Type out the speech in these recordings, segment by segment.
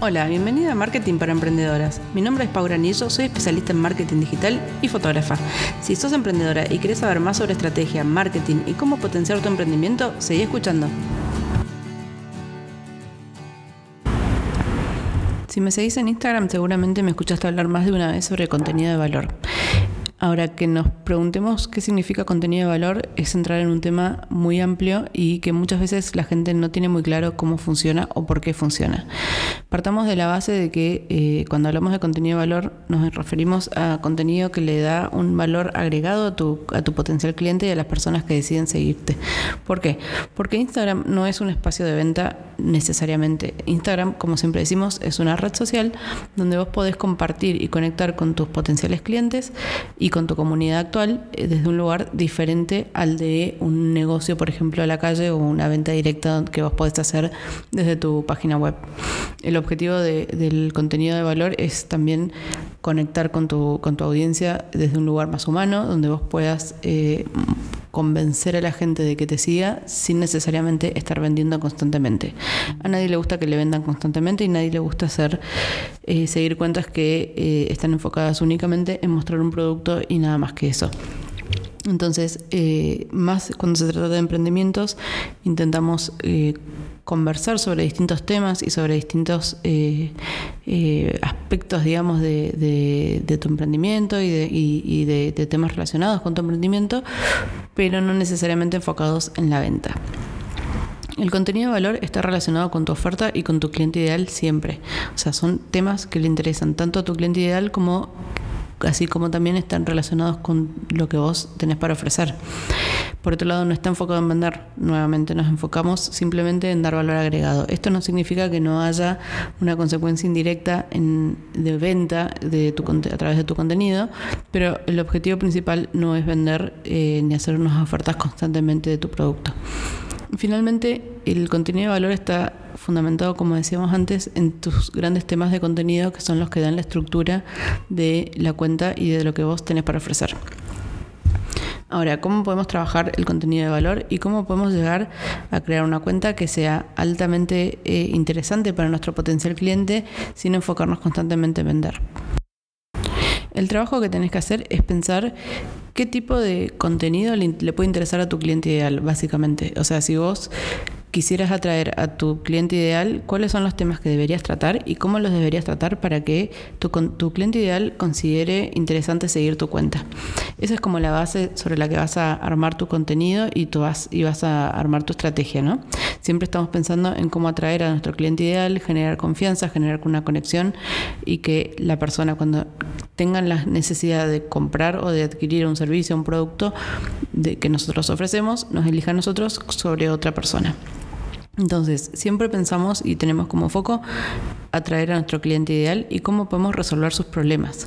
Hola, bienvenida a Marketing para Emprendedoras. Mi nombre es Paula Granillo, soy especialista en marketing digital y fotógrafa. Si sos emprendedora y querés saber más sobre estrategia, marketing y cómo potenciar tu emprendimiento, seguí escuchando. Si me seguís en Instagram, seguramente me escuchaste hablar más de una vez sobre contenido de valor. Ahora, que nos preguntemos qué significa contenido de valor es entrar en un tema muy amplio y que muchas veces la gente no tiene muy claro cómo funciona o por qué funciona. Partamos de la base de que eh, cuando hablamos de contenido de valor nos referimos a contenido que le da un valor agregado a tu, a tu potencial cliente y a las personas que deciden seguirte. ¿Por qué? Porque Instagram no es un espacio de venta necesariamente. Instagram, como siempre decimos, es una red social donde vos podés compartir y conectar con tus potenciales clientes y con tu comunidad actual eh, desde un lugar diferente al de un negocio, por ejemplo, a la calle o una venta directa que vos podés hacer desde tu página web. Objetivo del contenido de valor es también conectar con tu, con tu audiencia desde un lugar más humano, donde vos puedas eh, convencer a la gente de que te siga sin necesariamente estar vendiendo constantemente. A nadie le gusta que le vendan constantemente y nadie le gusta hacer eh, seguir cuentas que eh, están enfocadas únicamente en mostrar un producto y nada más que eso. Entonces, eh, más cuando se trata de emprendimientos, intentamos conversar sobre distintos temas y sobre distintos aspectos, digamos, de, tu emprendimiento y, de, temas relacionados con tu emprendimiento, pero no necesariamente enfocados en la venta. El contenido de valor está relacionado con tu oferta y con tu cliente ideal siempre. O sea, son temas que le interesan tanto a tu cliente ideal como así como también están relacionados con lo que vos tenés para ofrecer. Por otro lado, no está enfocado en vender. Nuevamente nos enfocamos simplemente en dar valor agregado. Esto no significa que no haya una consecuencia indirecta en, de venta de tu, a través de tu contenido, pero el objetivo principal no es vender eh, ni hacer unas ofertas constantemente de tu producto. Finalmente, el contenido de valor está fundamentado, como decíamos antes, en tus grandes temas de contenido que son los que dan la estructura de la cuenta y de lo que vos tenés para ofrecer. Ahora, ¿cómo podemos trabajar el contenido de valor y cómo podemos llegar a crear una cuenta que sea altamente eh, interesante para nuestro potencial cliente sin enfocarnos constantemente en vender? El trabajo que tenés que hacer es pensar qué tipo de contenido le, le puede interesar a tu cliente ideal, básicamente. O sea, si vos quisieras atraer a tu cliente ideal, cuáles son los temas que deberías tratar y cómo los deberías tratar para que tu, tu cliente ideal considere interesante seguir tu cuenta. Esa es como la base sobre la que vas a armar tu contenido y, tú vas, y vas a armar tu estrategia, ¿no? Siempre estamos pensando en cómo atraer a nuestro cliente ideal, generar confianza, generar una conexión y que la persona cuando tenga la necesidad de comprar o de adquirir un servicio, un producto de, que nosotros ofrecemos, nos elija a nosotros sobre otra persona. Entonces, siempre pensamos y tenemos como foco atraer a nuestro cliente ideal y cómo podemos resolver sus problemas.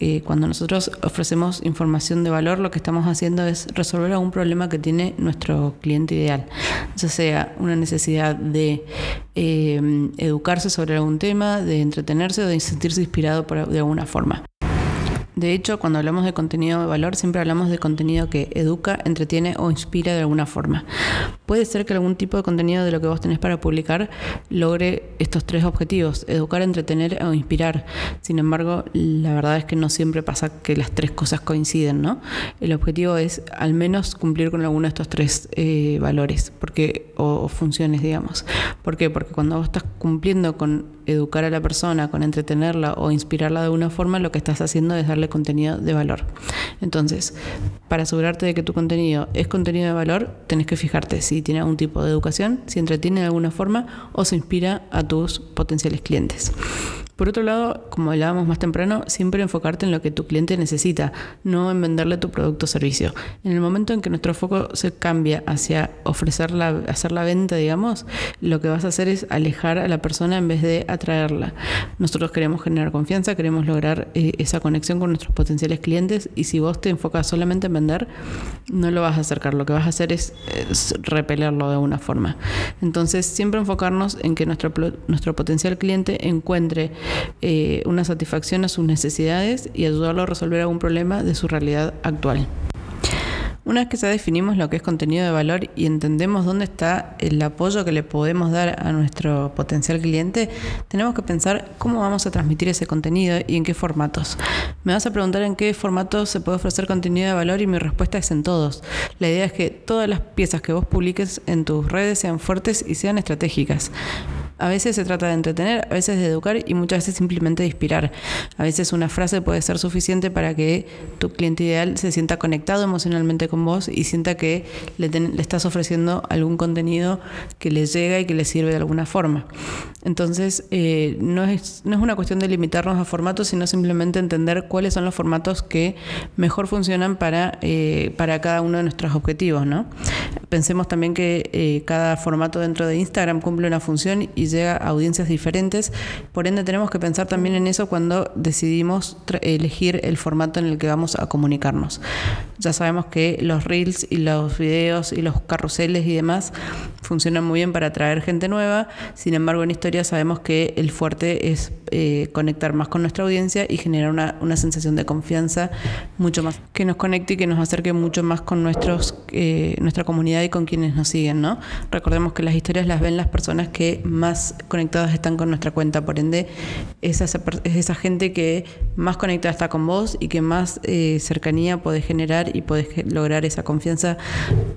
Eh, cuando nosotros ofrecemos información de valor, lo que estamos haciendo es resolver algún problema que tiene nuestro cliente ideal, ya sea una necesidad de eh, educarse sobre algún tema, de entretenerse o de sentirse inspirado de alguna forma. De hecho, cuando hablamos de contenido de valor, siempre hablamos de contenido que educa, entretiene o inspira de alguna forma. Puede ser que algún tipo de contenido de lo que vos tenés para publicar logre estos tres objetivos, educar, entretener o inspirar. Sin embargo, la verdad es que no siempre pasa que las tres cosas coinciden, ¿no? El objetivo es al menos cumplir con alguno de estos tres eh, valores porque, o, funciones, digamos. ¿Por qué? Porque cuando vos estás cumpliendo con educar a la persona, con entretenerla o inspirarla de alguna forma, lo que estás haciendo es darle contenido de valor. Entonces, para asegurarte de que tu contenido es contenido de valor, tenés que fijarte si tiene algún tipo de educación, si entretiene de alguna forma o se inspira a tus potenciales clientes. Por otro lado, como hablábamos más temprano, siempre enfocarte en lo que tu cliente necesita, no en venderle tu producto o servicio. En el momento en que nuestro foco se cambia hacia ofrecer la, hacer la venta, digamos, lo que vas a hacer es alejar a la persona en vez de atraerla. Nosotros queremos generar confianza, queremos lograr eh, esa conexión con nuestros potenciales clientes y si vos te enfocas solamente en vender, no lo vas a acercar. Lo que vas a hacer es, repelerlo de alguna forma. Entonces, siempre enfocarnos en que nuestro, nuestro potencial cliente encuentre eh, una satisfacción a sus necesidades y ayudarlo a resolver algún problema de su realidad actual. Una vez que ya definimos lo que es contenido de valor y entendemos dónde está el apoyo que le podemos dar a nuestro potencial cliente, tenemos que pensar cómo vamos a transmitir ese contenido y en qué formatos. Me vas a preguntar en qué formatos se puede ofrecer contenido de valor y mi respuesta es en todos. La idea es que todas las piezas que vos publiques en tus redes sean fuertes y sean estratégicas. A veces se trata de entretener, a veces de educar y muchas veces simplemente de inspirar. A veces una frase puede ser suficiente para que tu cliente ideal se sienta conectado emocionalmente con vos y sienta que le, estás ofreciendo algún contenido que le llega y que le sirve de alguna forma. Entonces, eh, no, es, no es una cuestión de limitarnos a formatos, sino simplemente entender cuáles son los formatos que mejor funcionan para, eh, para cada uno de nuestros objetivos. ¿no? Pensemos también que eh, cada formato dentro de Instagram cumple una función y llega a audiencias diferentes. Por ende, tenemos que pensar también en eso cuando decidimos elegir el formato en el que vamos a comunicarnos. Ya sabemos que los reels y los videos y los carruseles y demás funcionan muy bien para atraer gente nueva. Sin embargo, en historia sabemos que el fuerte es eh, conectar más con nuestra audiencia y generar una, una, sensación de confianza mucho más que nos conecte y que nos acerque mucho más con nuestros, eh, nuestra comunidad y con quienes nos siguen. ¿no? Recordemos que las historias las ven las personas que más conectadas están con nuestra cuenta. Por ende, es esa, es esa gente que más conectada está con vos y que más eh, cercanía podés generar y podés lograr esa confianza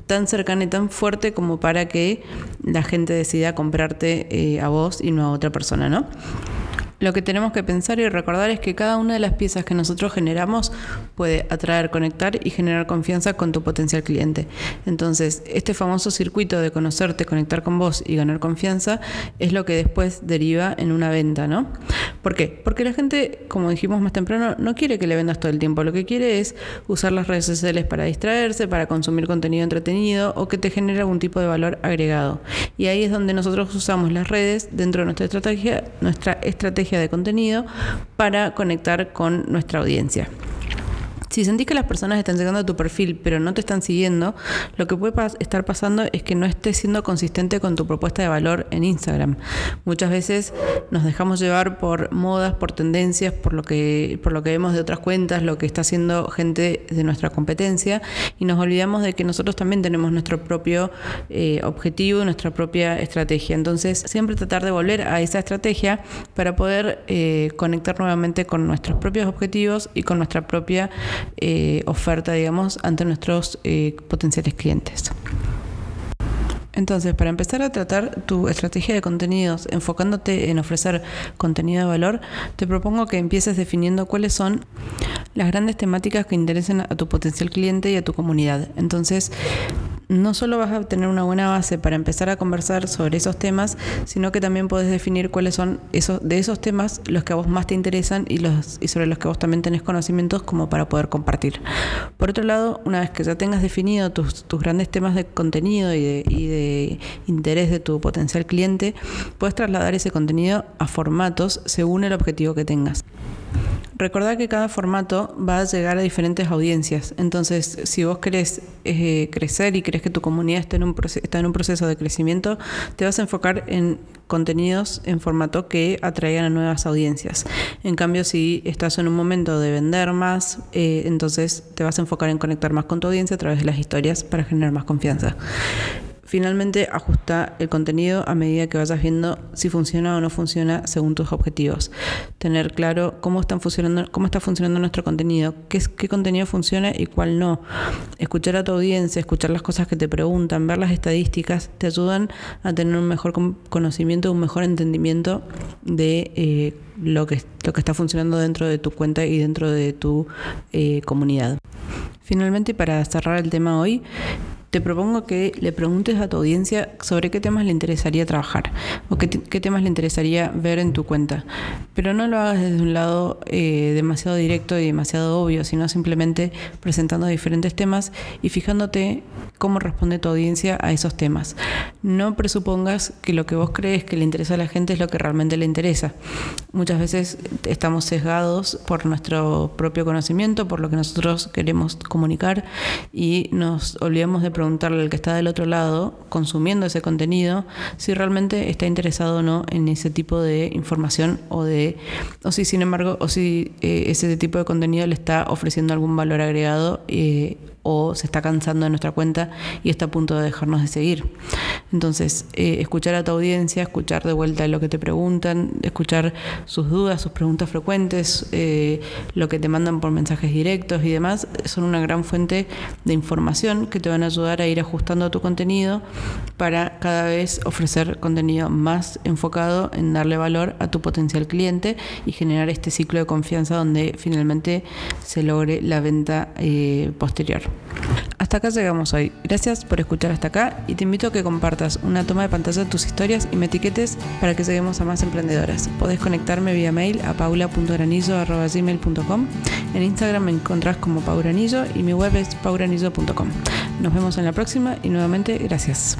tan cercana y tan fuerte como para que la gente decida comprarte eh, a vos y no a otra persona, ¿no? Lo que tenemos que pensar y recordar es que cada una de las piezas que nosotros generamos puede atraer, conectar y generar confianza con tu potencial cliente. Entonces, este famoso circuito de conocerte, conectar con vos y ganar confianza es lo que después deriva en una venta, ¿no? ¿Por qué? Porque la gente, como dijimos más temprano, no quiere que le vendas todo el tiempo. Lo que quiere es usar las redes sociales para distraerse, para consumir contenido entretenido o que te genere algún tipo de valor agregado. Y ahí es donde nosotros usamos las redes dentro de nuestra estrategia, nuestra estrategia de contenido para conectar con nuestra audiencia. Si sentís que las personas están llegando a tu perfil pero no te están siguiendo, lo que puede estar pasando es que no estés siendo consistente con tu propuesta de valor en Instagram. Muchas veces nos dejamos llevar por modas, por tendencias, por lo que, por lo que vemos de otras cuentas, lo que está haciendo gente de nuestra competencia y nos olvidamos de que nosotros también tenemos nuestro propio eh, objetivo, nuestra propia estrategia. Entonces, siempre tratar de volver a esa estrategia para poder eh, conectar nuevamente con nuestros propios objetivos y con nuestra propia eh, oferta, digamos, ante nuestros eh, potenciales clientes. Entonces, para empezar a tratar tu estrategia de contenidos enfocándote en ofrecer contenido de valor, te propongo que empieces definiendo cuáles son las grandes temáticas que interesen a tu potencial cliente y a tu comunidad. Entonces, no solo vas a tener una buena base para empezar a conversar sobre esos temas, sino que también puedes definir cuáles son esos, de esos temas los que a vos más te interesan y, los, y sobre los que vos también tenés conocimientos como para poder compartir. Por otro lado, una vez que ya tengas definido tus, grandes temas de contenido y de interés de tu potencial cliente, puedes trasladar ese contenido a formatos según el objetivo que tengas. Recordad que cada formato va a llegar a diferentes audiencias. Entonces, si vos querés eh, crecer y crees que tu comunidad está en, un proceso de crecimiento, te vas a enfocar en contenidos en formato que atraigan a nuevas audiencias. En cambio, si estás en un momento de vender más, eh, entonces te vas a enfocar en conectar más con tu audiencia a través de las historias para generar más confianza. Finalmente, ajusta el contenido a medida que vayas viendo si funciona o no funciona según tus objetivos. Tener claro cómo están funcionando, cómo está funcionando nuestro contenido, qué, contenido funciona y cuál no. Escuchar a tu audiencia, escuchar las cosas que te preguntan, ver las estadísticas, te ayudan a tener un mejor conocimiento, un mejor entendimiento de eh, lo, que, lo que está funcionando dentro de tu cuenta y dentro de tu eh, comunidad. Finalmente, para cerrar el tema hoy, te propongo que le preguntes a tu audiencia sobre qué temas le interesaría trabajar o qué, temas le interesaría ver en tu cuenta. Pero no lo hagas desde un lado eh, demasiado directo y demasiado obvio, sino simplemente presentando diferentes temas y fijándote cómo responde tu audiencia a esos temas. No presupongas que lo que vos crees que le interesa a la gente es lo que realmente le interesa. Muchas veces estamos sesgados por nuestro propio conocimiento, por lo que nosotros queremos comunicar y nos olvidamos de preguntarle al que está del otro lado, consumiendo ese contenido, si realmente está interesado o no en ese tipo de información o de, o si sin embargo, o si eh, ese tipo de contenido le está ofreciendo algún valor agregado eh, o se está cansando de nuestra cuenta y está a punto de dejarnos de seguir. Entonces, eh, escuchar a tu audiencia, escuchar de vuelta lo que te preguntan, escuchar sus dudas, sus preguntas frecuentes, eh, lo que te mandan por mensajes directos y demás, son una gran fuente de información que te van a ayudar a ir ajustando tu contenido para cada vez ofrecer contenido más enfocado en darle valor a tu potencial cliente y generar este ciclo de confianza donde finalmente se logre la venta eh, posterior. Hasta acá llegamos hoy. Gracias por escuchar hasta acá y te invito a que compartas una toma de pantalla de tus historias y me etiquetes para que lleguemos a más emprendedoras. Podés conectarme vía mail a paula.granillo.com. En Instagram me encontrás como pauranillo y mi web es pauranillo.com. Nos vemos en la próxima y nuevamente gracias.